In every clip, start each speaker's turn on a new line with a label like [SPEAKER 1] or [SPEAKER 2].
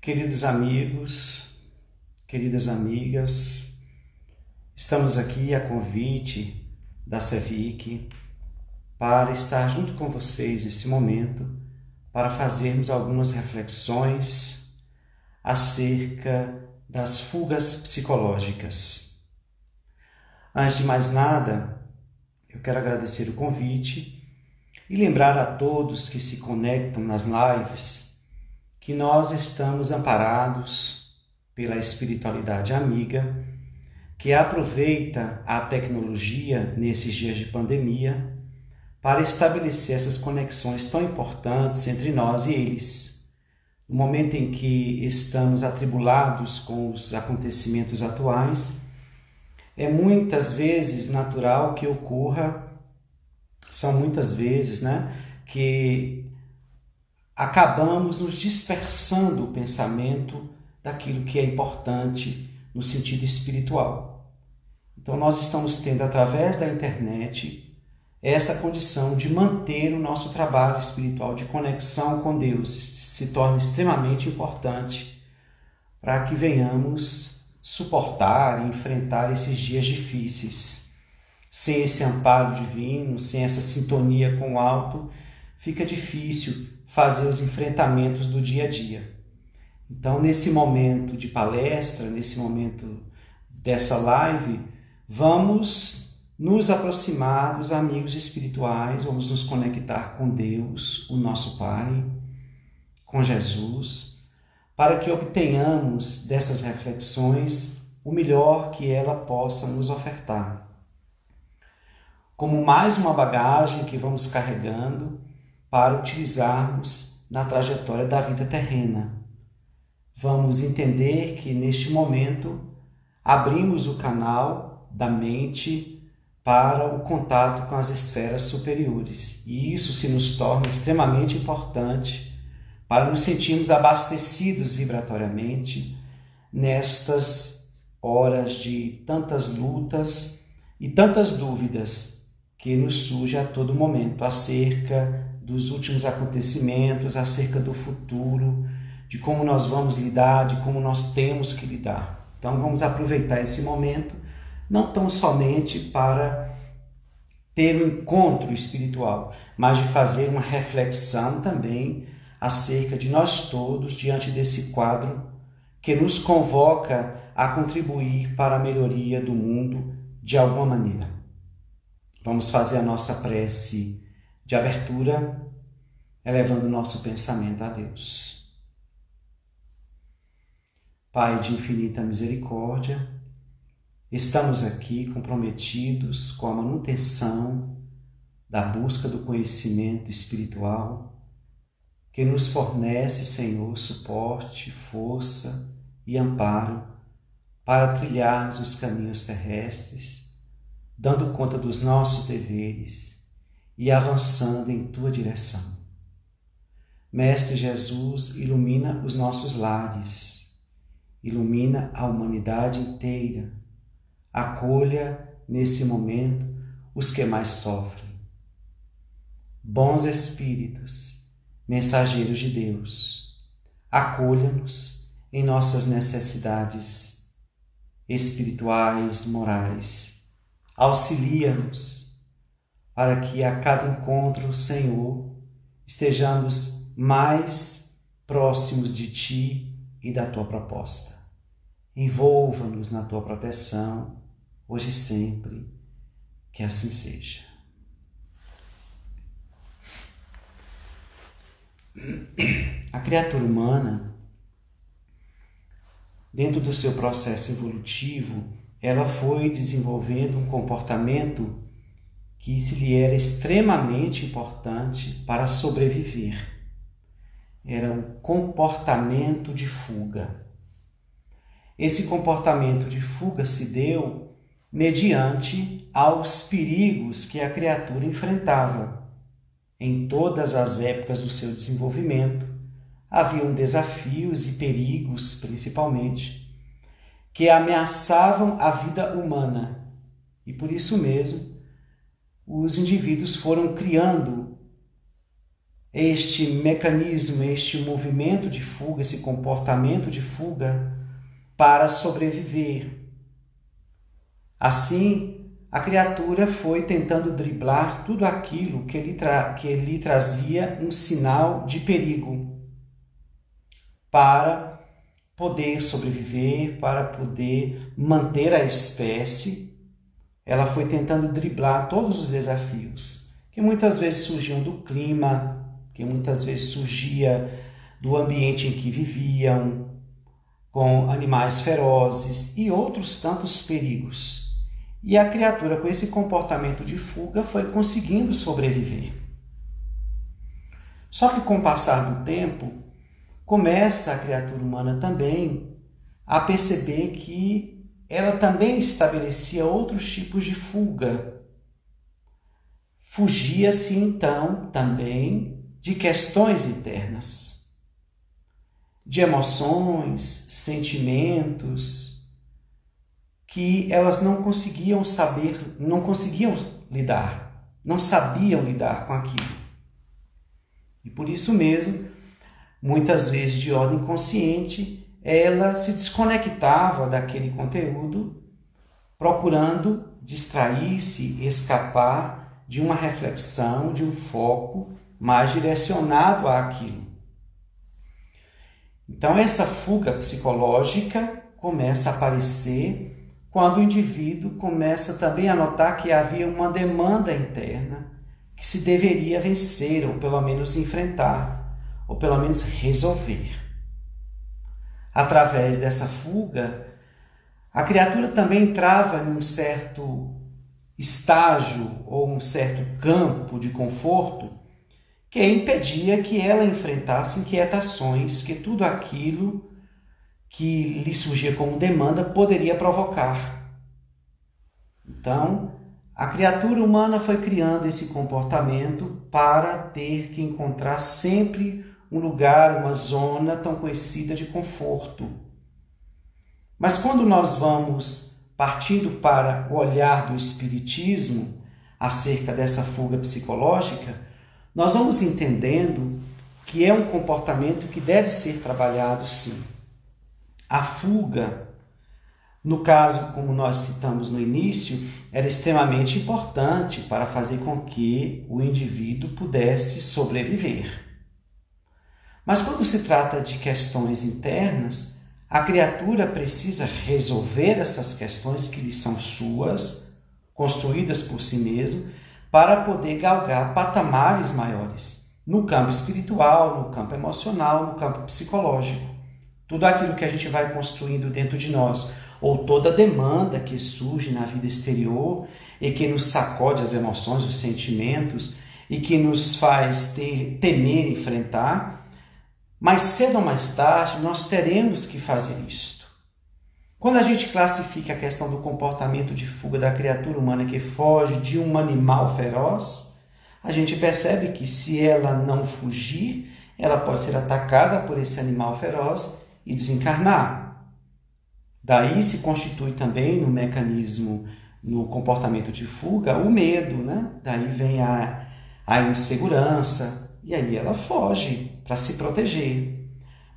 [SPEAKER 1] Queridos amigos, queridas amigas, estamos aqui a convite da CEVIC para estar junto com vocês nesse momento para fazermos algumas reflexões acerca das fugas psicológicas. Antes de mais nada, eu quero agradecer o convite e lembrar a todos que se conectam nas lives que nós estamos amparados pela espiritualidade amiga, que aproveita a tecnologia nesses dias de pandemia para estabelecer essas conexões tão importantes entre nós e eles. No momento em que estamos atribulados com os acontecimentos atuais, é muitas vezes natural que ocorra, são muitas vezes, né, que acabamos nos dispersando o pensamento daquilo que é importante no sentido espiritual. Então, nós estamos tendo, através da internet, essa condição de manter o nosso trabalho espiritual de conexão com Deus se torna extremamente importante para que venhamos suportar e enfrentar esses dias difíceis. Sem esse amparo divino, sem essa sintonia com o alto, fica difícil fazer os enfrentamentos do dia a dia. Então, nesse momento de palestra, nesse momento dessa live, vamos nos aproximar dos amigos espirituais, vamos nos conectar com Deus, o nosso Pai, com Jesus, para que obtenhamos dessas reflexões o melhor que ela possa nos ofertar. Como mais uma bagagem que vamos carregando para utilizarmos na trajetória da vida terrena. Vamos entender que neste momento abrimos o canal da mente para o contato com as esferas superiores. E isso se nos torna extremamente importante para nos sentirmos abastecidos vibratoriamente nestas horas de tantas lutas e tantas dúvidas que nos surgem a todo momento acerca dos últimos acontecimentos, acerca do futuro, de como nós vamos lidar, de como nós temos que lidar. Então vamos aproveitar esse momento, não tão somente para ter um encontro espiritual, mas de fazer uma reflexão também acerca de nós todos diante desse quadro que nos convoca a contribuir para a melhoria do mundo de alguma maneira. Vamos fazer a nossa prece de abertura, elevando o nosso pensamento a Deus. Pai de infinita misericórdia, estamos aqui comprometidos com a manutenção da busca do conhecimento espiritual que nos fornece, Senhor, suporte, força e amparo para trilharmos os caminhos terrestres, dando conta dos nossos deveres e avançando em tua direção. Mestre Jesus, ilumina os nossos lares, ilumina a humanidade inteira, acolha nesse momento os que mais sofrem. Bons Espíritos, mensageiros de Deus, acolha-nos em nossas necessidades espirituais, morais, auxilia-nos para que a cada encontro, Senhor, estejamos mais próximos de Ti e da Tua proposta. Envolva-nos na Tua proteção, hoje e sempre, que assim seja. A criatura humana, dentro do seu processo evolutivo, ela foi desenvolvendo um comportamento que isso lhe era extremamente importante para sobreviver. Era o comportamento de fuga. Esse comportamento de fuga se deu mediante aos perigos que a criatura enfrentava. Em todas as épocas do seu desenvolvimento, haviam desafios e perigos, principalmente, que ameaçavam a vida humana. E por isso mesmo, os indivíduos foram criando este mecanismo, este movimento de fuga, esse comportamento de fuga para sobreviver. Assim, a criatura foi tentando driblar tudo aquilo que lhe, que lhe trazia um sinal de perigo para poder sobreviver, para poder manter a espécie. Ela foi tentando driblar todos os desafios que muitas vezes surgiam do clima, que muitas vezes surgia do ambiente em que viviam, com animais ferozes e outros tantos perigos. E a criatura, com esse comportamento de fuga, foi conseguindo sobreviver. Só que com o passar do tempo, começa a criatura humana também a perceber que ela também estabelecia outros tipos de fuga. Fugia-se então também de questões internas, de emoções, sentimentos que elas não conseguiam saber, não conseguiam lidar, não sabiam lidar com aquilo. E por isso mesmo, muitas vezes de ordem consciente, ela se desconectava daquele conteúdo, procurando distrair-se, escapar de uma reflexão, de um foco mais direcionado àquilo. Então, essa fuga psicológica começa a aparecer quando o indivíduo começa também a notar que havia uma demanda interna que se deveria vencer, ou pelo menos enfrentar, ou pelo menos resolver. Através dessa fuga, a criatura também entrava em um certo estágio ou um certo campo de conforto que impedia que ela enfrentasse inquietações que tudo aquilo que lhe surgia como demanda poderia provocar. Então, a criatura humana foi criando esse comportamento para ter que encontrar sempre um lugar, uma zona tão conhecida de conforto. Mas quando nós vamos partindo para o olhar do Espiritismo acerca dessa fuga psicológica, nós vamos entendendo que é um comportamento que deve ser trabalhado sim. A fuga, no caso, como nós citamos no início, era extremamente importante para fazer com que o indivíduo pudesse sobreviver. Mas quando se trata de questões internas, a criatura precisa resolver essas questões que lhe são suas, construídas por si mesmo, para poder galgar patamares maiores no campo espiritual, no campo emocional, no campo psicológico. Tudo aquilo que a gente vai construindo dentro de nós, ou toda demanda que surge na vida exterior e que nos sacode as emoções, os sentimentos e que nos faz ter, temer enfrentar, mais cedo ou mais tarde nós teremos que fazer isto. Quando a gente classifica a questão do comportamento de fuga da criatura humana que foge de um animal feroz, a gente percebe que se ela não fugir, ela pode ser atacada por esse animal feroz e desencarnar. Daí se constitui também no mecanismo, no comportamento de fuga, o medo, né? Daí vem a, a insegurança e aí ela foge para se proteger.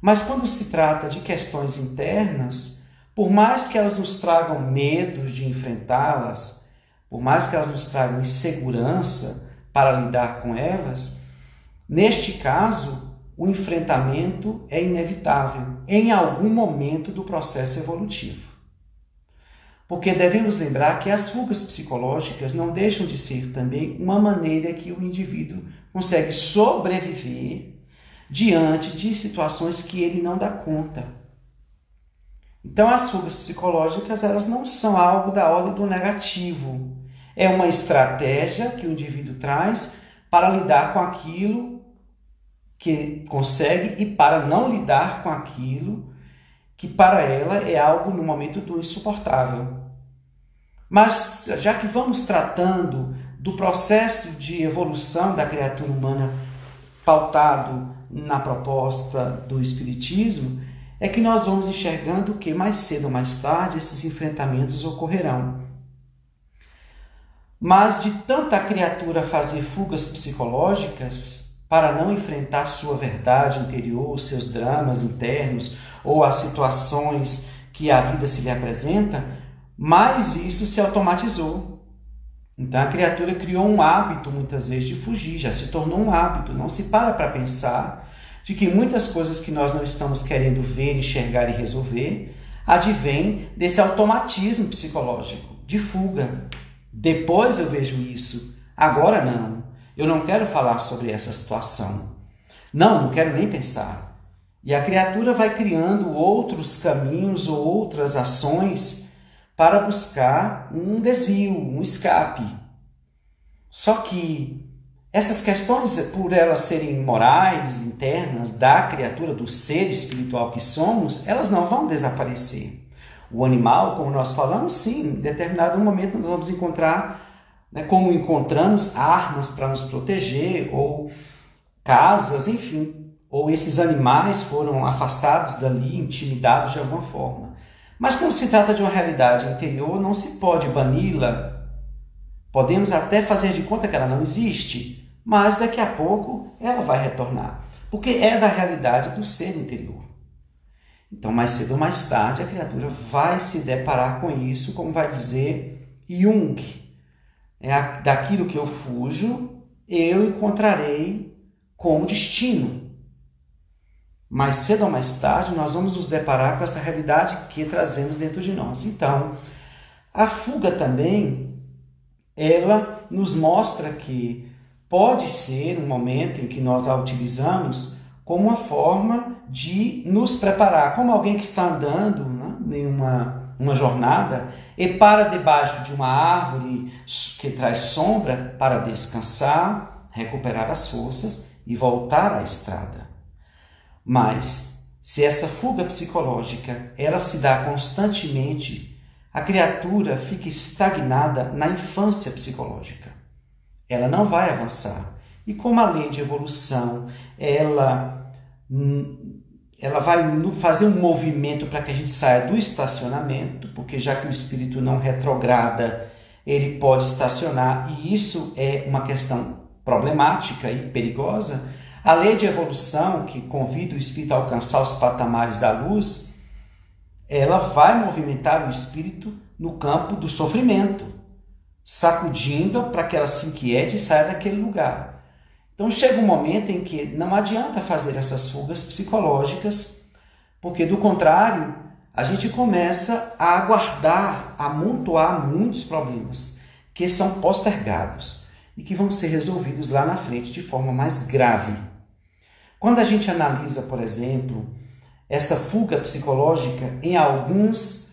[SPEAKER 1] Mas quando se trata de questões internas, por mais que elas nos tragam medos de enfrentá-las, por mais que elas nos tragam insegurança para lidar com elas, neste caso, o enfrentamento é inevitável em algum momento do processo evolutivo. Porque devemos lembrar que as fugas psicológicas não deixam de ser também uma maneira que o indivíduo consegue sobreviver diante de situações que ele não dá conta. Então, as fugas psicológicas elas não são algo da ordem do negativo. É uma estratégia que o indivíduo traz para lidar com aquilo que consegue e para não lidar com aquilo que para ela é algo no momento do insuportável. Mas já que vamos tratando do processo de evolução da criatura humana pautado na proposta do espiritismo, é que nós vamos enxergando que mais cedo ou mais tarde esses enfrentamentos ocorrerão. Mas de tanta criatura fazer fugas psicológicas, para não enfrentar sua verdade interior, seus dramas internos ou as situações que a vida se lhe apresenta, mais isso se automatizou. Então a criatura criou um hábito muitas vezes de fugir, já se tornou um hábito, não se para para pensar de que muitas coisas que nós não estamos querendo ver, enxergar e resolver advém desse automatismo psicológico de fuga. Depois eu vejo isso, agora não. Eu não quero falar sobre essa situação. Não, não quero nem pensar. E a criatura vai criando outros caminhos ou outras ações para buscar um desvio, um escape. Só que essas questões, por elas serem morais, internas da criatura, do ser espiritual que somos, elas não vão desaparecer. O animal, como nós falamos, sim, em determinado momento nós vamos encontrar, né, como encontramos armas para nos proteger, ou casas, enfim, ou esses animais foram afastados dali, intimidados de alguma forma. Mas quando se trata de uma realidade interior, não se pode bani-la. Podemos até fazer de conta que ela não existe, mas daqui a pouco ela vai retornar, porque é da realidade do ser interior. Então, mais cedo ou mais tarde, a criatura vai se deparar com isso, como vai dizer Jung. É daquilo que eu fujo, eu encontrarei como destino. Mais cedo ou mais tarde, nós vamos nos deparar com essa realidade que trazemos dentro de nós. Então, a fuga também, ela nos mostra que pode ser um momento em que nós a utilizamos como uma forma de nos preparar, como alguém que está andando né, em uma, uma jornada e para debaixo de uma árvore que traz sombra para descansar, recuperar as forças e voltar à estrada. Mas se essa fuga psicológica ela se dá constantemente, a criatura fica estagnada na infância psicológica ela não vai avançar. E como a lei de evolução, ela, hum, ela vai fazer um movimento para que a gente saia do estacionamento, porque já que o espírito não retrograda, ele pode estacionar, e isso é uma questão problemática e perigosa. A lei de evolução, que convida o espírito a alcançar os patamares da luz, ela vai movimentar o espírito no campo do sofrimento sacudindo para que ela se inquiete e saia daquele lugar. Então chega um momento em que não adianta fazer essas fugas psicológicas, porque do contrário, a gente começa a aguardar, a amontoar muitos problemas que são postergados e que vão ser resolvidos lá na frente de forma mais grave. Quando a gente analisa, por exemplo, esta fuga psicológica em alguns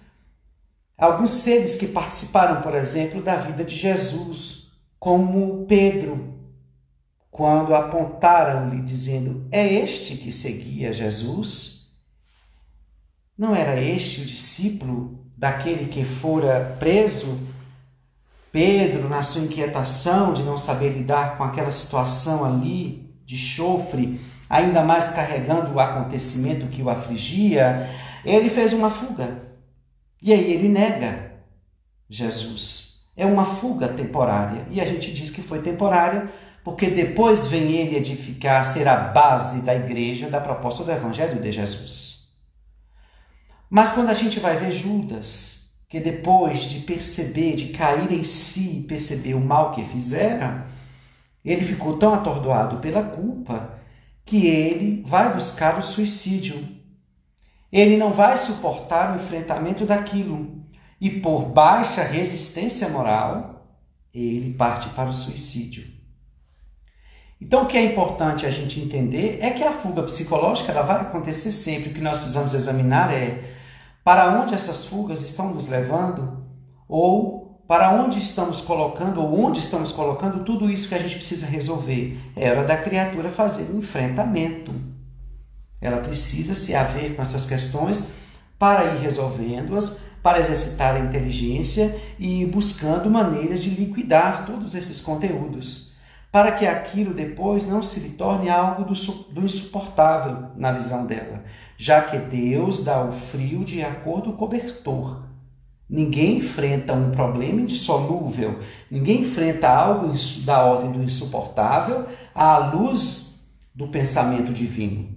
[SPEAKER 1] Alguns seres que participaram, por exemplo, da vida de Jesus, como Pedro, quando apontaram-lhe dizendo: É este que seguia Jesus? Não era este o discípulo daquele que fora preso? Pedro, na sua inquietação de não saber lidar com aquela situação ali de chofre, ainda mais carregando o acontecimento que o afligia, ele fez uma fuga e aí ele nega Jesus. É uma fuga temporária. E a gente diz que foi temporária porque depois vem ele edificar, ser a base da igreja, da proposta do Evangelho de Jesus. Mas quando a gente vai ver Judas, que depois de perceber, de cair em si perceber o mal que fizera, ele ficou tão atordoado pela culpa que ele vai buscar o suicídio ele não vai suportar o enfrentamento daquilo e, por baixa resistência moral, ele parte para o suicídio. Então, o que é importante a gente entender é que a fuga psicológica ela vai acontecer sempre. O que nós precisamos examinar é para onde essas fugas estão nos levando ou para onde estamos colocando ou onde estamos colocando tudo isso que a gente precisa resolver. É hora da criatura fazer um enfrentamento ela precisa se haver com essas questões para ir resolvendo-as, para exercitar a inteligência e ir buscando maneiras de liquidar todos esses conteúdos, para que aquilo depois não se lhe torne algo do, do insuportável na visão dela, já que Deus dá o frio de acordo com o cobertor. Ninguém enfrenta um problema indissolúvel, ninguém enfrenta algo da ordem do insuportável à luz do pensamento divino.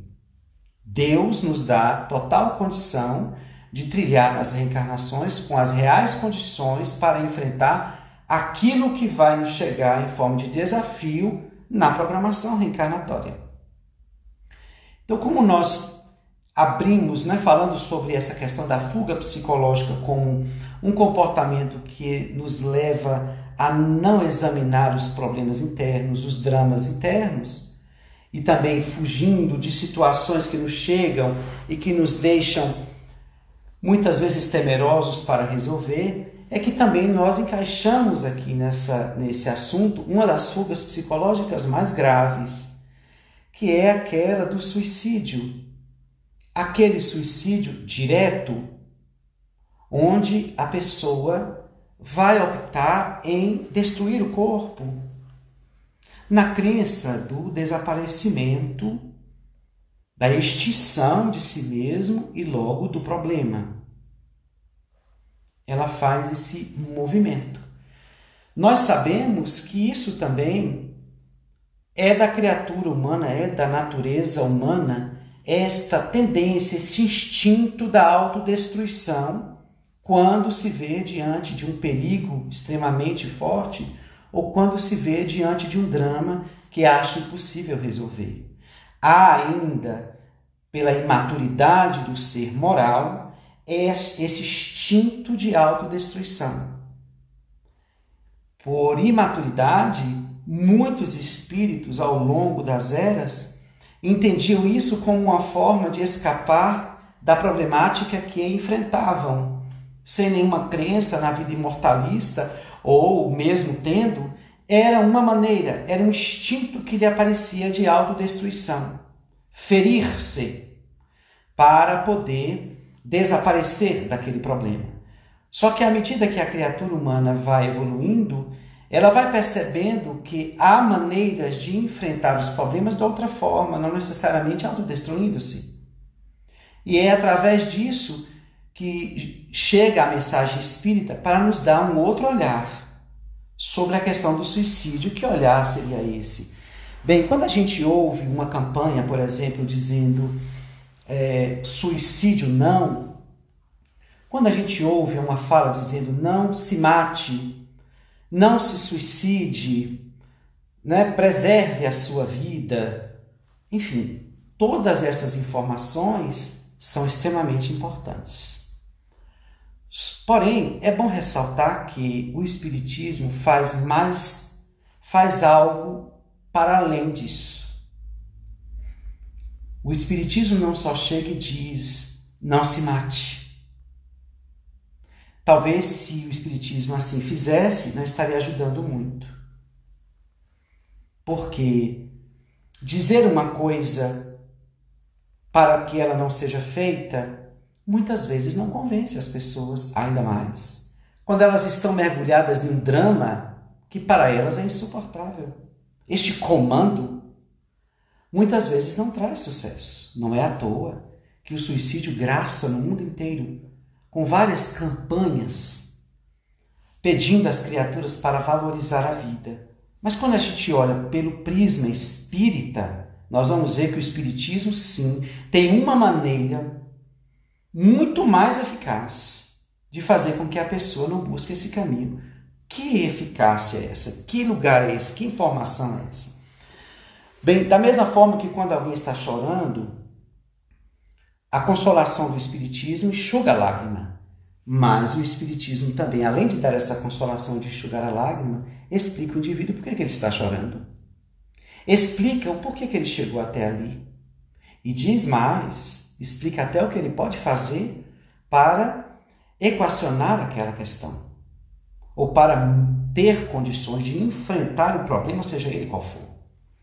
[SPEAKER 1] Deus nos dá total condição de trilhar as reencarnações com as reais condições para enfrentar aquilo que vai nos chegar em forma de desafio na programação reencarnatória. Então, como nós abrimos, né, falando sobre essa questão da fuga psicológica como um comportamento que nos leva a não examinar os problemas internos, os dramas internos, e também fugindo de situações que nos chegam e que nos deixam muitas vezes temerosos para resolver, é que também nós encaixamos aqui nessa, nesse assunto uma das fugas psicológicas mais graves, que é aquela do suicídio. Aquele suicídio direto, onde a pessoa vai optar em destruir o corpo, na crença do desaparecimento, da extinção de si mesmo e logo do problema. Ela faz esse movimento. Nós sabemos que isso também é da criatura humana, é da natureza humana, esta tendência, esse instinto da autodestruição quando se vê diante de um perigo extremamente forte ou quando se vê diante de um drama que acha impossível resolver. Há ainda, pela imaturidade do ser moral, esse instinto de autodestruição. Por imaturidade, muitos espíritos ao longo das eras entendiam isso como uma forma de escapar da problemática que enfrentavam, sem nenhuma crença na vida imortalista ou mesmo tendo, era uma maneira, era um instinto que lhe aparecia de autodestruição. Ferir-se para poder desaparecer daquele problema. Só que à medida que a criatura humana vai evoluindo, ela vai percebendo que há maneiras de enfrentar os problemas de outra forma, não necessariamente autodestruindo-se. E é através disso que chega a mensagem espírita para nos dar um outro olhar sobre a questão do suicídio. Que olhar seria esse? Bem, quando a gente ouve uma campanha, por exemplo, dizendo é, suicídio não, quando a gente ouve uma fala dizendo não se mate, não se suicide, né, preserve a sua vida, enfim, todas essas informações são extremamente importantes. Porém, é bom ressaltar que o Espiritismo faz mais, faz algo para além disso. O Espiritismo não só chega e diz, não se mate. Talvez se o Espiritismo assim fizesse, não estaria ajudando muito. Porque dizer uma coisa para que ela não seja feita muitas vezes não convence as pessoas ainda mais. Quando elas estão mergulhadas em um drama que para elas é insuportável. Este comando muitas vezes não traz sucesso. Não é à toa que o suicídio graça no mundo inteiro, com várias campanhas pedindo às criaturas para valorizar a vida. Mas quando a gente olha pelo prisma espírita, nós vamos ver que o espiritismo sim tem uma maneira muito mais eficaz de fazer com que a pessoa não busque esse caminho. Que eficácia é essa? Que lugar é esse? Que informação é essa? Bem, da mesma forma que quando alguém está chorando, a consolação do Espiritismo enxuga a lágrima. Mas o Espiritismo também, além de dar essa consolação de enxugar a lágrima, explica o indivíduo por que, ele está chorando. Explica o porquê que ele chegou até ali. E diz mais, explica até o que ele pode fazer para equacionar aquela questão, ou para ter condições de enfrentar o problema, seja ele qual for.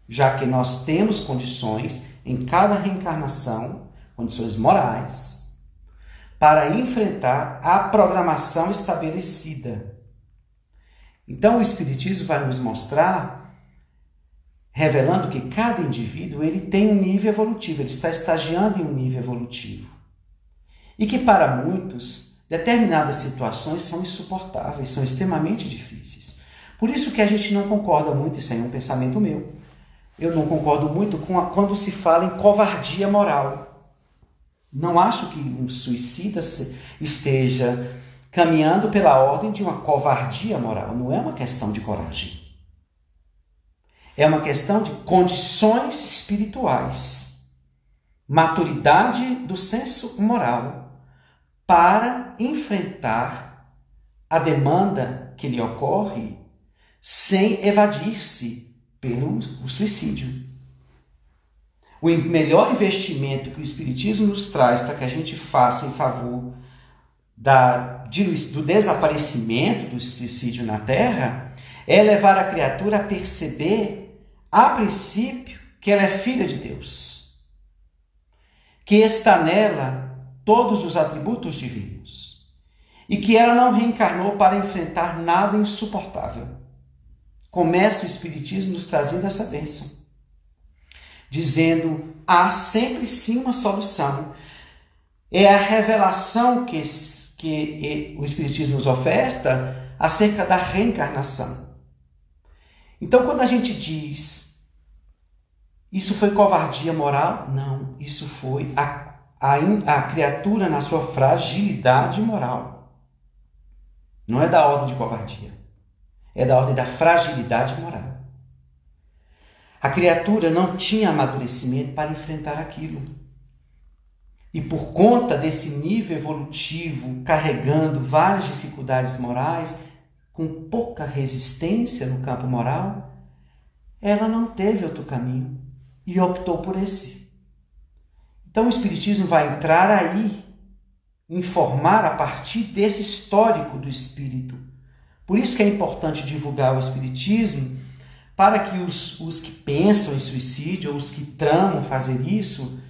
[SPEAKER 1] Já que nós temos condições em cada reencarnação, condições morais, para enfrentar a programação estabelecida. Então o Espiritismo vai nos mostrar revelando que cada indivíduo ele tem um nível evolutivo, ele está estagiando em um nível evolutivo. E que para muitos, determinadas situações são insuportáveis, são extremamente difíceis. Por isso que a gente não concorda muito, isso aí é um pensamento meu, eu não concordo muito com a, quando se fala em covardia moral. Não acho que um suicida esteja caminhando pela ordem de uma covardia moral. Não é uma questão de coragem. É uma questão de condições espirituais, maturidade do senso moral para enfrentar a demanda que lhe ocorre sem evadir-se pelo suicídio. O melhor investimento que o Espiritismo nos traz para que a gente faça em favor da, do desaparecimento do suicídio na Terra é levar a criatura a perceber a princípio, que ela é filha de Deus, que está nela todos os atributos divinos e que ela não reencarnou para enfrentar nada insuportável. Começa o Espiritismo nos trazendo essa bênção, dizendo: há sempre sim uma solução. É a revelação que, que o Espiritismo nos oferta acerca da reencarnação. Então, quando a gente diz isso foi covardia moral, não, isso foi a, a, a criatura na sua fragilidade moral. Não é da ordem de covardia, é da ordem da fragilidade moral. A criatura não tinha amadurecimento para enfrentar aquilo. E por conta desse nível evolutivo, carregando várias dificuldades morais, com pouca resistência no campo moral, ela não teve outro caminho e optou por esse. Então o Espiritismo vai entrar aí, informar a partir desse histórico do espírito. Por isso que é importante divulgar o Espiritismo, para que os, os que pensam em suicídio, ou os que tramam fazer isso,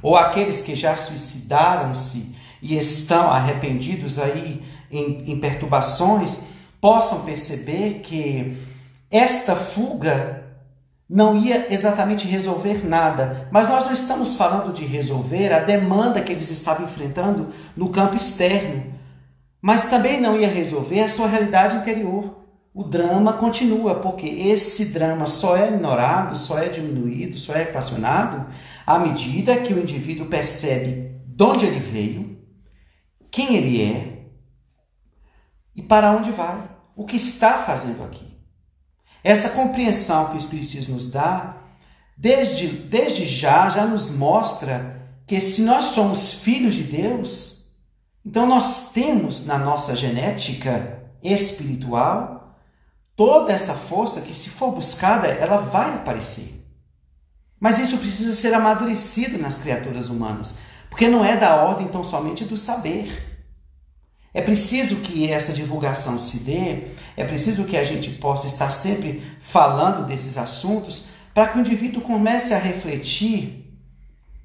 [SPEAKER 1] ou aqueles que já suicidaram-se e estão arrependidos aí em, em perturbações, possam perceber que esta fuga não ia exatamente resolver nada, mas nós não estamos falando de resolver a demanda que eles estavam enfrentando no campo externo, mas também não ia resolver a sua realidade interior. O drama continua, porque esse drama só é ignorado, só é diminuído, só é equacionado à medida que o indivíduo percebe de onde ele veio, quem ele é e para onde vai, o que está fazendo aqui. Essa compreensão que o Espiritismo nos dá, desde, desde já, já nos mostra que se nós somos filhos de Deus, então nós temos na nossa genética espiritual toda essa força que, se for buscada, ela vai aparecer. Mas isso precisa ser amadurecido nas criaturas humanas, porque não é da ordem tão somente do saber. É preciso que essa divulgação se dê, é preciso que a gente possa estar sempre falando desses assuntos para que o indivíduo comece a refletir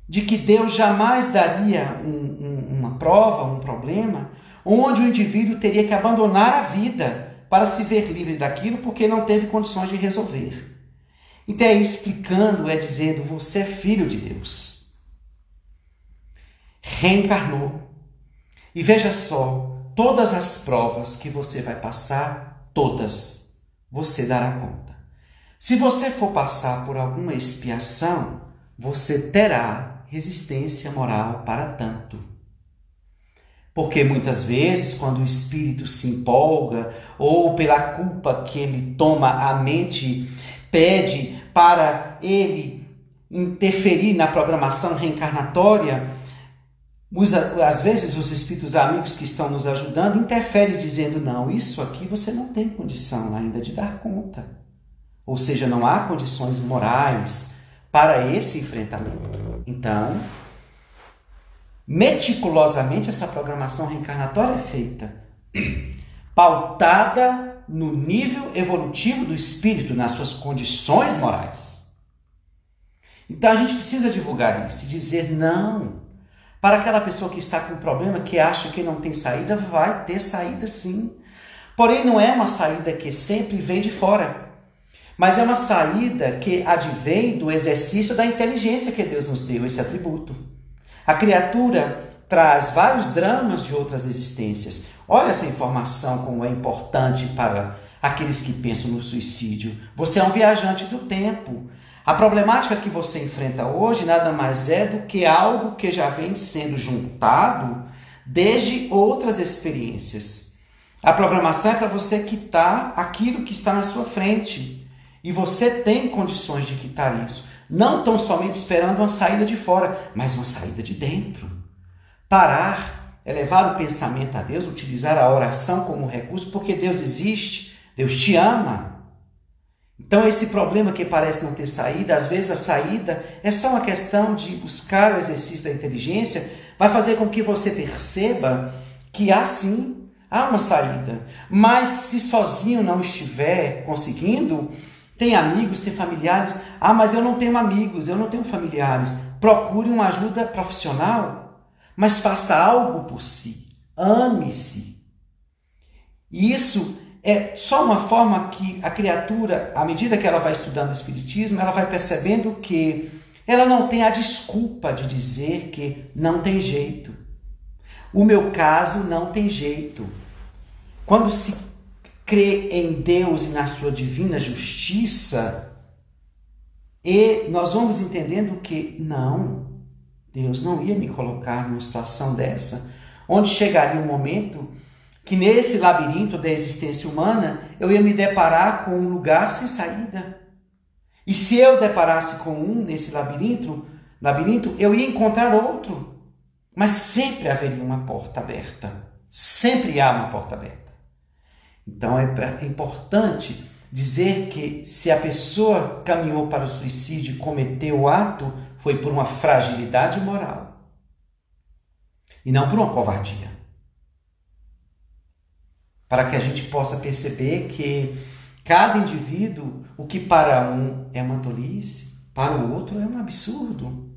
[SPEAKER 1] de que Deus jamais daria um, um, uma prova, um problema, onde o indivíduo teria que abandonar a vida para se ver livre daquilo porque não teve condições de resolver. Então é explicando, é dizendo: você é filho de Deus. Reencarnou. E veja só, todas as provas que você vai passar, todas, você dará conta. Se você for passar por alguma expiação, você terá resistência moral para tanto. Porque muitas vezes, quando o espírito se empolga, ou pela culpa que ele toma, a mente pede para ele interferir na programação reencarnatória, às vezes os espíritos amigos que estão nos ajudando interferem dizendo: não, isso aqui você não tem condição ainda de dar conta. Ou seja, não há condições morais para esse enfrentamento. Então, meticulosamente essa programação reencarnatória é feita, pautada no nível evolutivo do espírito, nas suas condições morais. Então a gente precisa divulgar isso dizer: não, para aquela pessoa que está com um problema, que acha que não tem saída, vai ter saída sim. Porém, não é uma saída que sempre vem de fora, mas é uma saída que advém do exercício da inteligência que Deus nos deu, esse atributo. A criatura traz vários dramas de outras existências. Olha essa informação como é importante para aqueles que pensam no suicídio. Você é um viajante do tempo. A problemática que você enfrenta hoje nada mais é do que algo que já vem sendo juntado desde outras experiências. A programação é para você quitar aquilo que está na sua frente. E você tem condições de quitar isso. Não tão somente esperando uma saída de fora, mas uma saída de dentro. Parar é levar o pensamento a Deus, utilizar a oração como recurso, porque Deus existe, Deus te ama. Então, esse problema que parece não ter saída, às vezes a saída é só uma questão de buscar o exercício da inteligência, vai fazer com que você perceba que há sim, há uma saída. Mas se sozinho não estiver conseguindo, tem amigos, tem familiares. Ah, mas eu não tenho amigos, eu não tenho familiares. Procure uma ajuda profissional, mas faça algo por si. Ame-se. E isso é só uma forma que a criatura, à medida que ela vai estudando o Espiritismo, ela vai percebendo que ela não tem a desculpa de dizer que não tem jeito. O meu caso não tem jeito. Quando se crê em Deus e na sua divina justiça, e nós vamos entendendo que não, Deus não ia me colocar numa situação dessa, onde chegaria um momento que nesse labirinto da existência humana eu ia me deparar com um lugar sem saída. E se eu deparasse com um nesse labirinto, labirinto, eu ia encontrar outro. Mas sempre haveria uma porta aberta. Sempre há uma porta aberta. Então é importante dizer que se a pessoa caminhou para o suicídio e cometeu o ato, foi por uma fragilidade moral e não por uma covardia. Para que a gente possa perceber que cada indivíduo, o que para um é uma tolice, para o outro é um absurdo.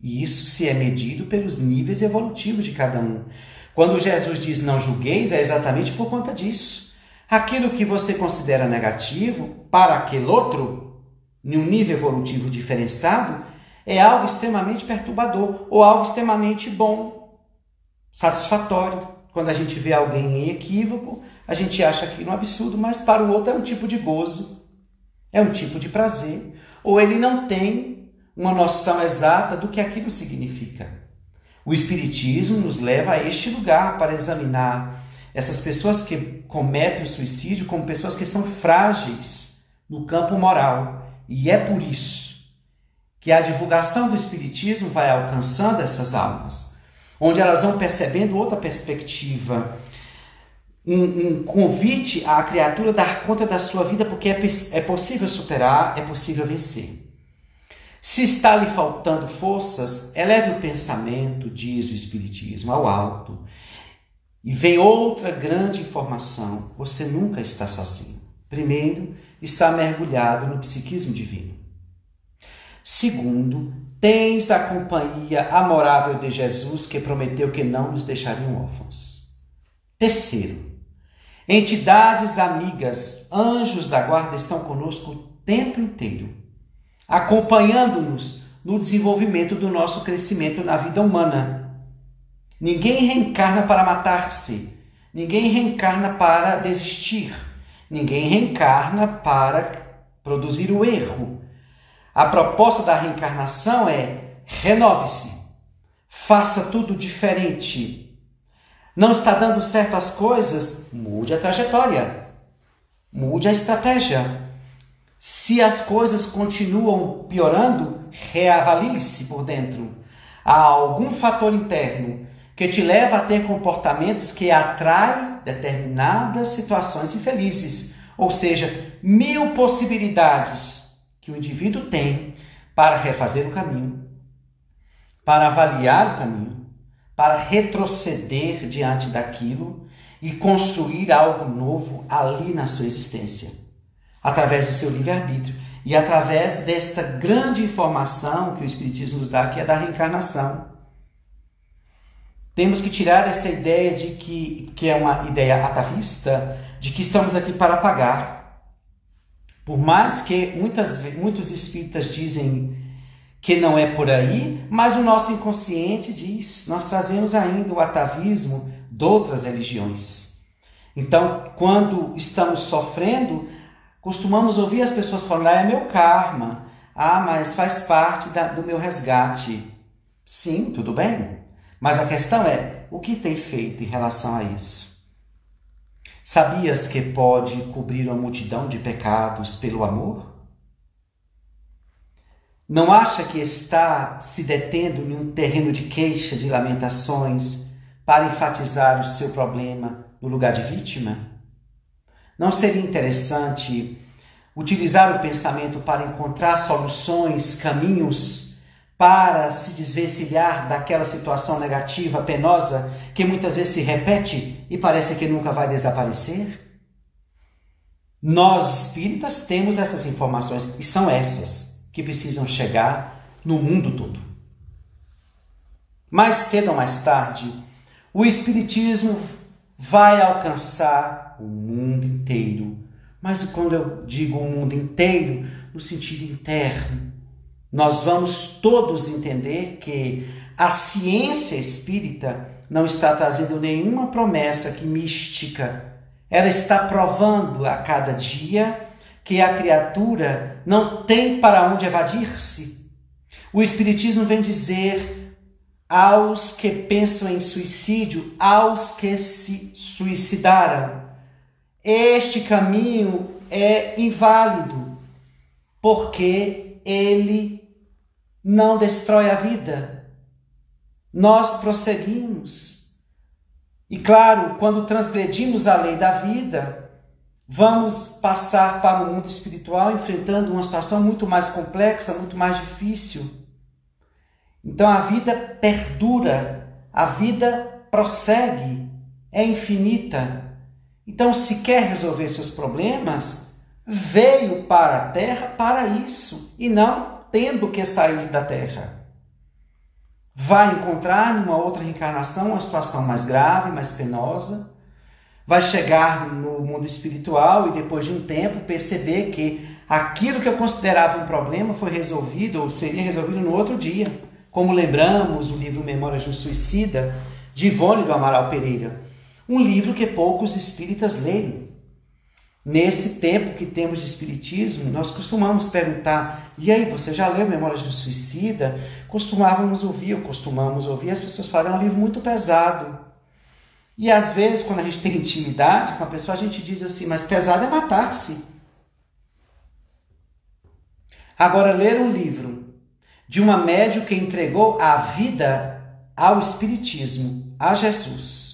[SPEAKER 1] E isso se é medido pelos níveis evolutivos de cada um. Quando Jesus diz não julgueis, é exatamente por conta disso aquilo que você considera negativo para aquele outro, em um nível evolutivo diferenciado, é algo extremamente perturbador ou algo extremamente bom, satisfatório. Quando a gente vê alguém em equívoco, a gente acha aquilo um absurdo, mas para o outro é um tipo de gozo, é um tipo de prazer, ou ele não tem uma noção exata do que aquilo significa. O Espiritismo nos leva a este lugar para examinar essas pessoas que cometem o suicídio como pessoas que estão frágeis no campo moral. E é por isso que a divulgação do Espiritismo vai alcançando essas almas, onde elas vão percebendo outra perspectiva, um, um convite à criatura dar conta da sua vida, porque é, é possível superar, é possível vencer. Se está lhe faltando forças, eleve o pensamento, diz o Espiritismo, ao alto e vem outra grande informação: você nunca está sozinho. Primeiro, está mergulhado no psiquismo divino. Segundo, tens a companhia amorável de Jesus que prometeu que não nos deixariam órfãos. Terceiro, entidades amigas, anjos da guarda estão conosco o tempo inteiro, acompanhando-nos no desenvolvimento do nosso crescimento na vida humana Ninguém reencarna para matar-se. Ninguém reencarna para desistir. Ninguém reencarna para produzir o erro. A proposta da reencarnação é renove-se. Faça tudo diferente. Não está dando certo as coisas? Mude a trajetória. Mude a estratégia. Se as coisas continuam piorando, reavalie-se por dentro. Há algum fator interno que te leva a ter comportamentos que atraem determinadas situações infelizes, ou seja, mil possibilidades que o indivíduo tem para refazer o caminho, para avaliar o caminho, para retroceder diante daquilo e construir algo novo ali na sua existência, através do seu livre-arbítrio e através desta grande informação que o Espiritismo nos dá, que é da reencarnação. Temos que tirar essa ideia de que, que é uma ideia atavista, de que estamos aqui para pagar. Por mais que muitas, muitos espíritas dizem que não é por aí, mas o nosso inconsciente diz, nós trazemos ainda o atavismo de outras religiões. Então, quando estamos sofrendo, costumamos ouvir as pessoas falando: ah, é meu karma, ah, mas faz parte da, do meu resgate. Sim, tudo bem. Mas a questão é: o que tem feito em relação a isso? Sabias que pode cobrir uma multidão de pecados pelo amor? Não acha que está se detendo em um terreno de queixa, de lamentações, para enfatizar o seu problema no lugar de vítima? Não seria interessante utilizar o pensamento para encontrar soluções, caminhos para se desvencilhar daquela situação negativa, penosa, que muitas vezes se repete e parece que nunca vai desaparecer? Nós espíritas temos essas informações e são essas que precisam chegar no mundo todo. Mais cedo ou mais tarde, o Espiritismo vai alcançar o mundo inteiro. Mas quando eu digo o mundo inteiro, no sentido interno, nós vamos todos entender que a ciência espírita não está trazendo nenhuma promessa que mística. Ela está provando a cada dia que a criatura não tem para onde evadir-se. O Espiritismo vem dizer aos que pensam em suicídio, aos que se suicidaram, este caminho é inválido, porque ele não destrói a vida. Nós prosseguimos. E claro, quando transgredimos a lei da vida, vamos passar para o mundo espiritual enfrentando uma situação muito mais complexa, muito mais difícil. Então a vida perdura, a vida prossegue, é infinita. Então, se quer resolver seus problemas, veio para a terra para isso e não tendo que sair da terra. Vai encontrar numa outra reencarnação uma situação mais grave, mais penosa. Vai chegar no mundo espiritual e depois de um tempo perceber que aquilo que eu considerava um problema foi resolvido ou seria resolvido no outro dia. Como lembramos o livro Memórias de um Suicida, de Ivone do Amaral Pereira. Um livro que poucos espíritas leem. Nesse tempo que temos de Espiritismo, nós costumamos perguntar: e aí, você já leu Memórias do Suicida? Costumávamos ouvir, ou costumamos ouvir, as pessoas falam: é um livro muito pesado. E às vezes, quando a gente tem intimidade com a pessoa, a gente diz assim: mas pesado é matar-se. Agora, ler um livro de uma médium que entregou a vida ao Espiritismo, a Jesus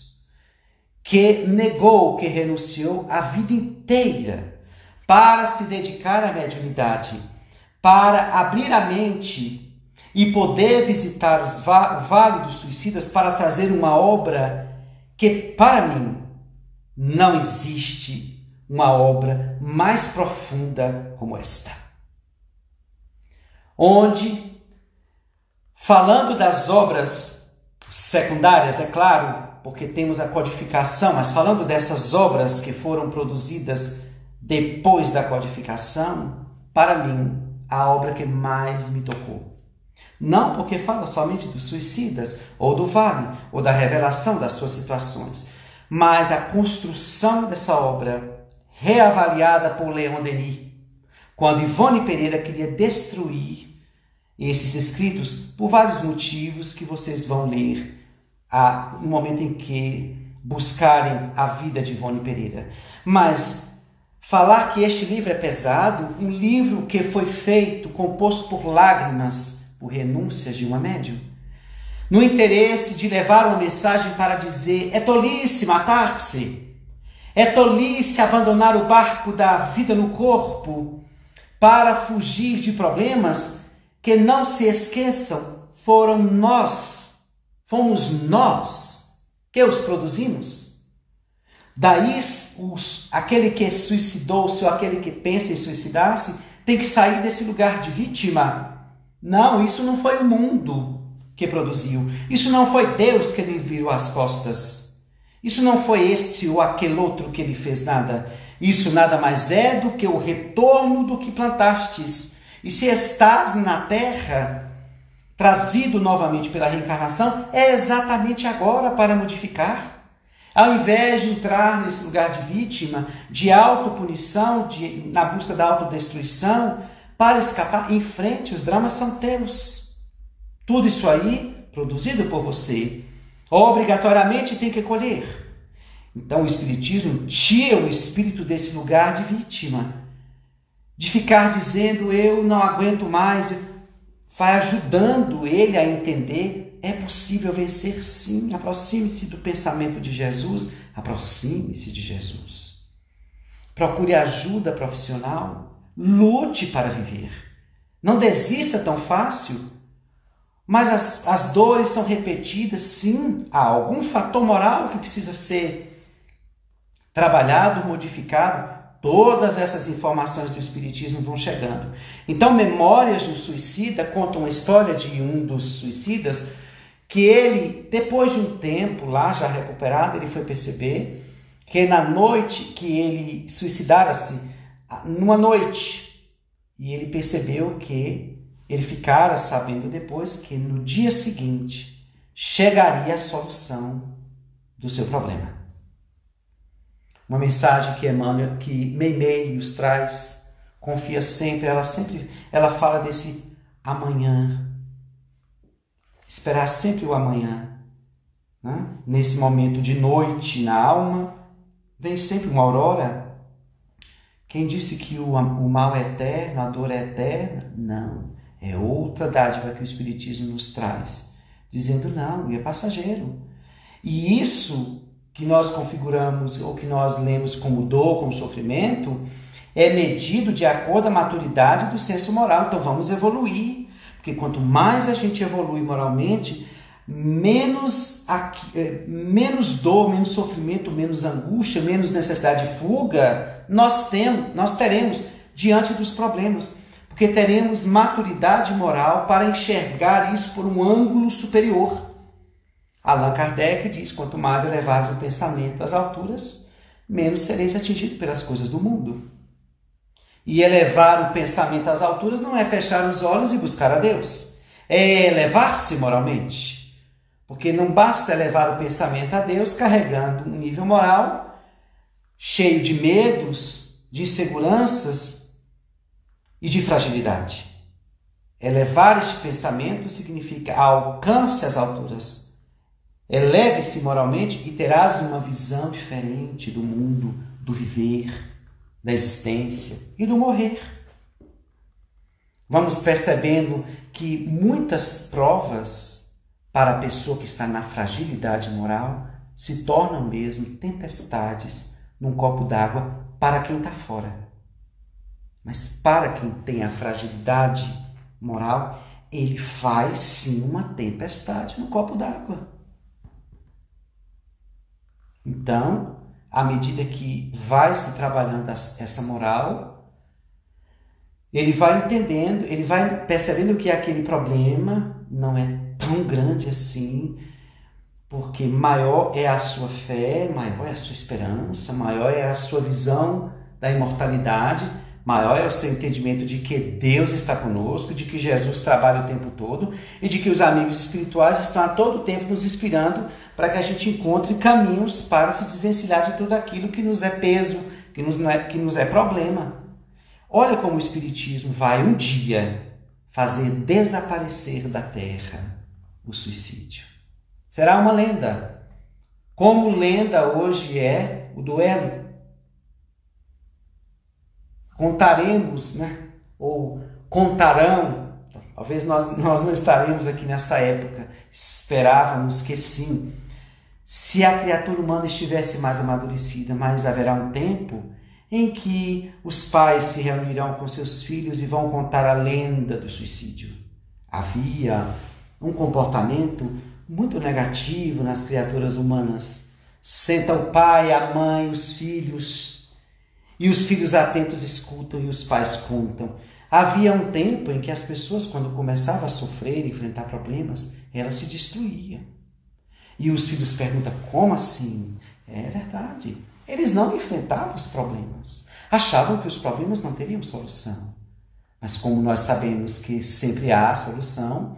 [SPEAKER 1] que negou, que renunciou a vida inteira para se dedicar à mediunidade, para abrir a mente e poder visitar os va Vale dos Suicidas para trazer uma obra que, para mim, não existe uma obra mais profunda como esta. Onde, falando das obras secundárias, é claro, porque temos a codificação, mas falando dessas obras que foram produzidas depois da codificação, para mim, a obra que mais me tocou. Não porque fala somente dos suicidas, ou do vale, ou da revelação das suas situações, mas a construção dessa obra, reavaliada por Leon Denis, quando Ivone Pereira queria destruir esses escritos por vários motivos que vocês vão ler a, no momento em que buscarem a vida de Ivone Pereira. Mas falar que este livro é pesado, um livro que foi feito, composto por lágrimas, por renúncias de uma médium, no interesse de levar uma mensagem para dizer: é tolice matar-se, é tolice abandonar o barco da vida no corpo para fugir de problemas que não se esqueçam, foram nós Fomos nós que os produzimos. Daí, os, aquele que suicidou-se ou aquele que pensa em suicidar-se tem que sair desse lugar de vítima. Não, isso não foi o mundo que produziu. Isso não foi Deus que lhe virou as costas. Isso não foi esse ou aquele outro que lhe fez nada. Isso nada mais é do que o retorno do que plantastes. E se estás na terra, trazido novamente pela reencarnação, é exatamente agora para modificar. Ao invés de entrar nesse lugar de vítima, de autopunição, de, na busca da autodestruição, para escapar, em frente, os dramas são teus. Tudo isso aí, produzido por você, obrigatoriamente tem que colher. Então o Espiritismo tira o espírito desse lugar de vítima, de ficar dizendo eu não aguento mais, vai ajudando ele a entender é possível vencer sim. Aproxime-se do pensamento de Jesus, aproxime-se de Jesus. Procure ajuda profissional, lute para viver. Não desista tão fácil. Mas as, as dores são repetidas, sim. Há algum fator moral que precisa ser trabalhado, modificado, todas essas informações do Espiritismo vão chegando. Então, Memórias do Suicida contam a história de um dos suicidas que ele, depois de um tempo lá já recuperado, ele foi perceber que na noite que ele suicidara-se, numa noite, e ele percebeu que ele ficara sabendo depois que no dia seguinte chegaria a solução do seu problema. Uma mensagem que Emmanuel, que Meimei nos traz, confia sempre, ela sempre, ela fala desse amanhã. Esperar sempre o amanhã. Né? Nesse momento de noite na alma, vem sempre uma aurora. Quem disse que o, o mal é eterno, a dor é eterna? Não. É outra dádiva que o Espiritismo nos traz, dizendo não, é passageiro. E isso que nós configuramos ou que nós lemos como dor, como sofrimento, é medido de acordo com a maturidade do senso moral. Então vamos evoluir, porque quanto mais a gente evolui moralmente, menos, eh, menos dor, menos sofrimento, menos angústia, menos necessidade de fuga nós, temos, nós teremos diante dos problemas. Porque teremos maturidade moral para enxergar isso por um ângulo superior. Allan Kardec diz: quanto mais elevares o pensamento às alturas, menos sereis atingido pelas coisas do mundo. E elevar o pensamento às alturas não é fechar os olhos e buscar a Deus, é elevar-se moralmente. Porque não basta elevar o pensamento a Deus carregando um nível moral cheio de medos, de inseguranças e de fragilidade. Elevar este pensamento significa alcance às alturas Eleve-se moralmente e terás uma visão diferente do mundo, do viver, da existência e do morrer. Vamos percebendo que muitas provas para a pessoa que está na fragilidade moral se tornam mesmo tempestades num copo d'água para quem está fora. Mas para quem tem a fragilidade moral, ele faz sim uma tempestade no copo d'água. Então, à medida que vai se trabalhando essa moral, ele vai entendendo, ele vai percebendo que aquele problema não é tão grande assim, porque maior é a sua fé, maior é a sua esperança, maior é a sua visão da imortalidade Maior é o seu entendimento de que Deus está conosco, de que Jesus trabalha o tempo todo e de que os amigos espirituais estão a todo tempo nos inspirando para que a gente encontre caminhos para se desvencilhar de tudo aquilo que nos é peso, que nos, é, que nos é problema. Olha como o Espiritismo vai um dia fazer desaparecer da terra o suicídio. Será uma lenda. Como lenda hoje é o duelo contaremos, né? ou contarão, talvez nós, nós não estaremos aqui nessa época, esperávamos que sim, se a criatura humana estivesse mais amadurecida, mas haverá um tempo em que os pais se reunirão com seus filhos e vão contar a lenda do suicídio. Havia um comportamento muito negativo nas criaturas humanas. Senta o pai, a mãe, os filhos e os filhos atentos escutam e os pais contam. Havia um tempo em que as pessoas, quando começavam a sofrer, enfrentar problemas, elas se destruíam. E os filhos perguntam: como assim? É verdade. Eles não enfrentavam os problemas. Achavam que os problemas não teriam solução. Mas como nós sabemos que sempre há solução,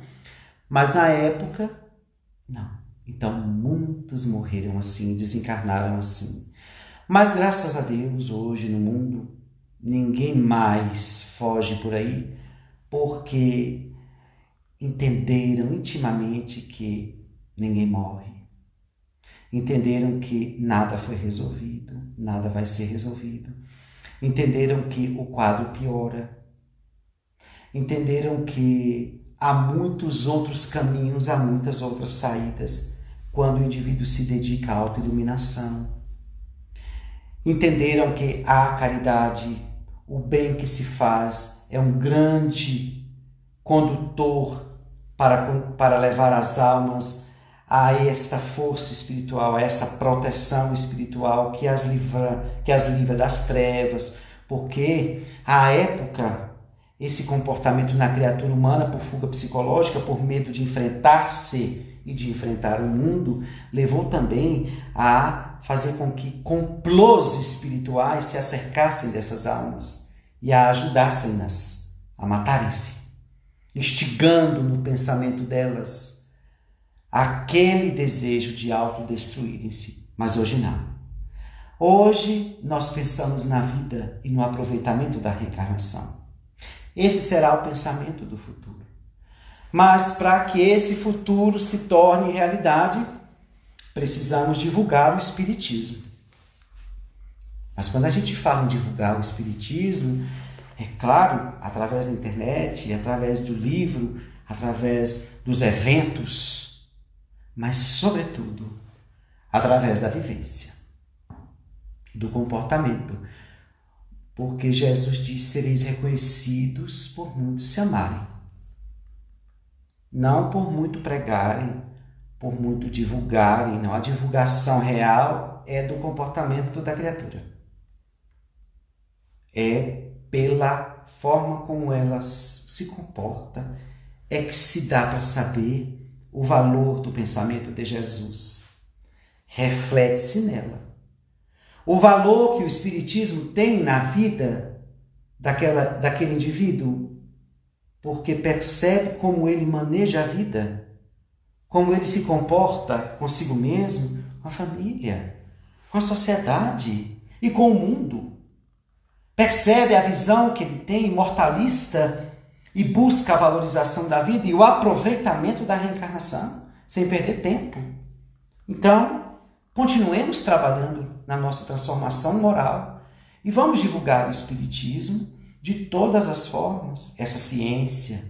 [SPEAKER 1] mas na época, não. Então muitos morreram assim, desencarnaram assim. Mas graças a Deus, hoje no mundo, ninguém mais foge por aí, porque entenderam intimamente que ninguém morre. Entenderam que nada foi resolvido, nada vai ser resolvido. Entenderam que o quadro piora. Entenderam que há muitos outros caminhos, há muitas outras saídas quando o indivíduo se dedica à autoiluminação. Entenderam que a caridade, o bem que se faz, é um grande condutor para, para levar as almas a esta força espiritual, a essa proteção espiritual que as livra, que as livra das trevas, porque à época esse comportamento na criatura humana por fuga psicológica, por medo de enfrentar-se e de enfrentar o mundo, levou também a fazer com que complôs espirituais se acercassem dessas almas e a ajudassem-nas a matarem-se, instigando no pensamento delas aquele desejo de autodestruírem-se. Mas hoje não. Hoje nós pensamos na vida e no aproveitamento da reencarnação. Esse será o pensamento do futuro. Mas para que esse futuro se torne realidade, precisamos divulgar o Espiritismo. Mas quando a gente fala em divulgar o Espiritismo, é claro, através da internet, através do livro, através dos eventos, mas, sobretudo, através da vivência, do comportamento. Porque Jesus disse: sereis reconhecidos por muitos se amarem. Não por muito pregarem, por muito divulgarem, não. A divulgação real é do comportamento da criatura. É pela forma como ela se comporta, é que se dá para saber o valor do pensamento de Jesus. Reflete-se nela. O valor que o Espiritismo tem na vida daquela, daquele indivíduo, porque percebe como ele maneja a vida como ele se comporta consigo mesmo, com a família, com a sociedade e com o mundo. Percebe a visão que ele tem mortalista e busca a valorização da vida e o aproveitamento da reencarnação, sem perder tempo. Então, continuemos trabalhando na nossa transformação moral e vamos divulgar o Espiritismo de todas as formas, essa ciência,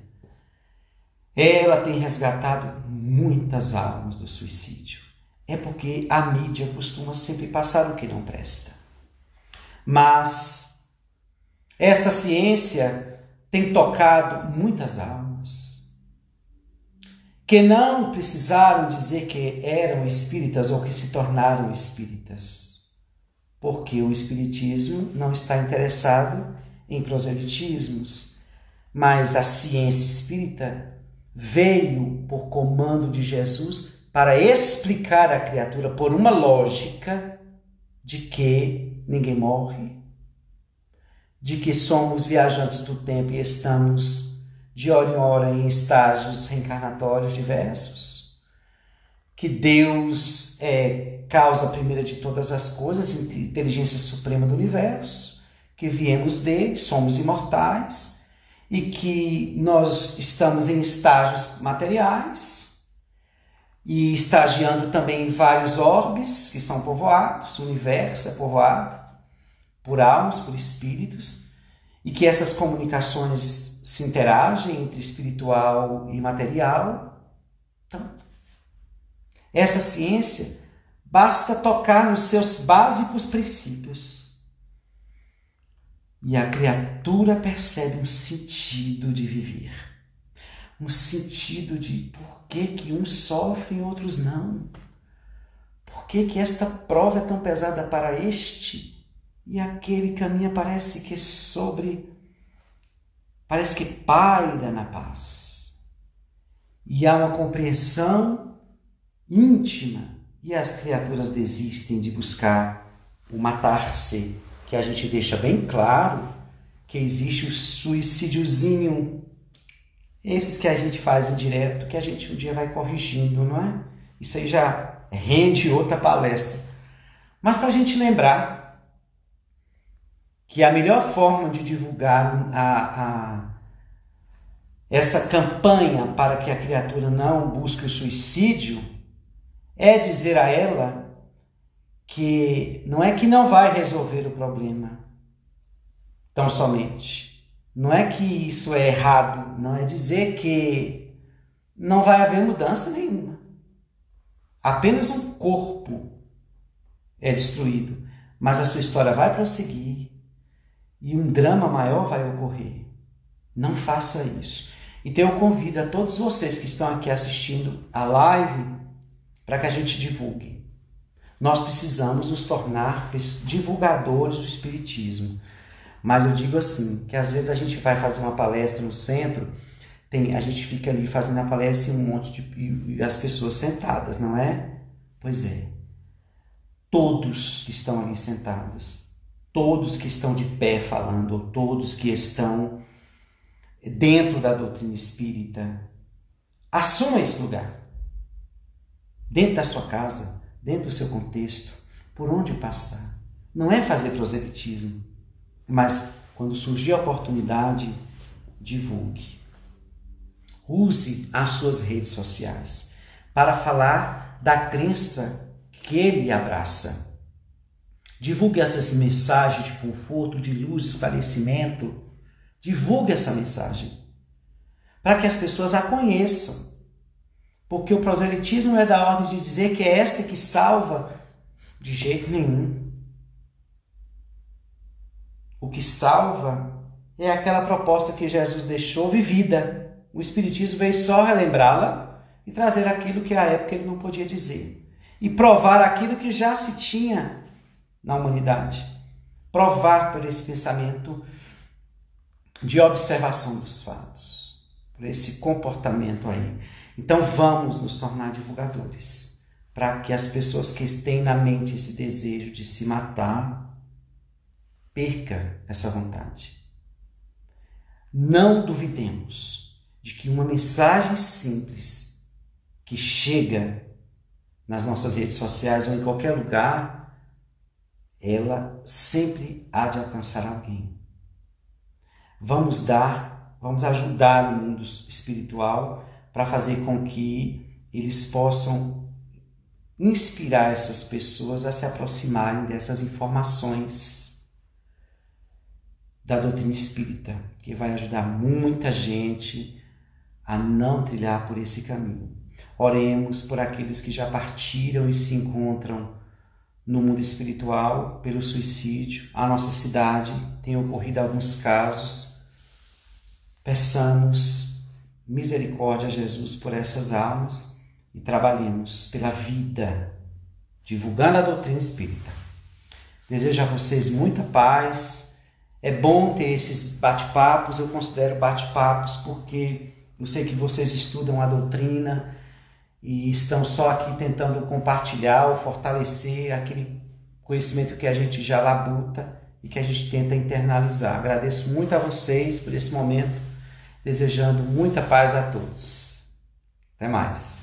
[SPEAKER 1] ela tem resgatado muitas almas do suicídio. É porque a mídia costuma sempre passar o que não presta. Mas esta ciência tem tocado muitas almas que não precisaram dizer que eram espíritas ou que se tornaram espíritas, porque o espiritismo não está interessado em proselitismos, mas a ciência espírita veio por comando de Jesus para explicar à criatura por uma lógica de que ninguém morre, de que somos viajantes do tempo e estamos de hora em hora em estágios reencarnatórios diversos, que Deus é causa primeira de todas as coisas, inteligência suprema do universo, que viemos dele, somos imortais e que nós estamos em estágios materiais e estagiando também em vários orbes que são povoados, o universo é povoado por almas, por espíritos, e que essas comunicações se interagem entre espiritual e material. Então, essa ciência basta tocar nos seus básicos princípios e a criatura percebe um sentido de viver. Um sentido de por que, que uns sofrem e outros não. Por que, que esta prova é tão pesada para este e aquele caminha parece que sobre. parece que paira na paz. E há uma compreensão íntima e as criaturas desistem de buscar o matar-se que a gente deixa bem claro que existe o suicídiozinho, esses que a gente faz indireto, que a gente um dia vai corrigindo, não é? Isso aí já rende outra palestra. Mas para a gente lembrar que a melhor forma de divulgar a, a, essa campanha para que a criatura não busque o suicídio é dizer a ela que não é que não vai resolver o problema tão somente. Não é que isso é errado, não é dizer que não vai haver mudança nenhuma. Apenas um corpo é destruído, mas a sua história vai prosseguir e um drama maior vai ocorrer. Não faça isso. Então eu convido a todos vocês que estão aqui assistindo a live para que a gente divulgue. Nós precisamos nos tornar divulgadores do Espiritismo. Mas eu digo assim, que às vezes a gente vai fazer uma palestra no centro, tem, a gente fica ali fazendo a palestra e um monte de e as pessoas sentadas, não é? Pois é. Todos que estão ali sentados, todos que estão de pé falando, todos que estão dentro da doutrina espírita, assuma esse lugar. Dentro da sua casa, dentro do seu contexto, por onde passar. Não é fazer proselitismo, mas quando surgir a oportunidade, divulgue. Use as suas redes sociais para falar da crença que ele abraça. Divulgue essas mensagens de conforto, de luz, esclarecimento. Divulgue essa mensagem para que as pessoas a conheçam. Porque o proselitismo é da ordem de dizer que é esta que salva de jeito nenhum. O que salva é aquela proposta que Jesus deixou vivida. O Espiritismo veio só relembrá-la e trazer aquilo que à época ele não podia dizer. E provar aquilo que já se tinha na humanidade. Provar por esse pensamento de observação dos fatos, por esse comportamento aí. Então vamos nos tornar divulgadores, para que as pessoas que têm na mente esse desejo de se matar perca essa vontade. Não duvidemos de que uma mensagem simples que chega nas nossas redes sociais ou em qualquer lugar, ela sempre há de alcançar alguém. Vamos dar, vamos ajudar o mundo espiritual para fazer com que eles possam inspirar essas pessoas a se aproximarem dessas informações da doutrina espírita, que vai ajudar muita gente a não trilhar por esse caminho. Oremos por aqueles que já partiram e se encontram no mundo espiritual pelo suicídio. A nossa cidade tem ocorrido alguns casos. Peçamos misericórdia Jesus por essas almas e trabalhemos pela vida, divulgando a doutrina espírita. Desejo a vocês muita paz é bom ter esses bate-papos, eu considero bate-papos porque eu sei que vocês estudam a doutrina e estão só aqui tentando compartilhar ou fortalecer aquele conhecimento que a gente já labuta e que a gente tenta internalizar. Agradeço muito a vocês por esse momento, desejando muita paz a todos. Até mais.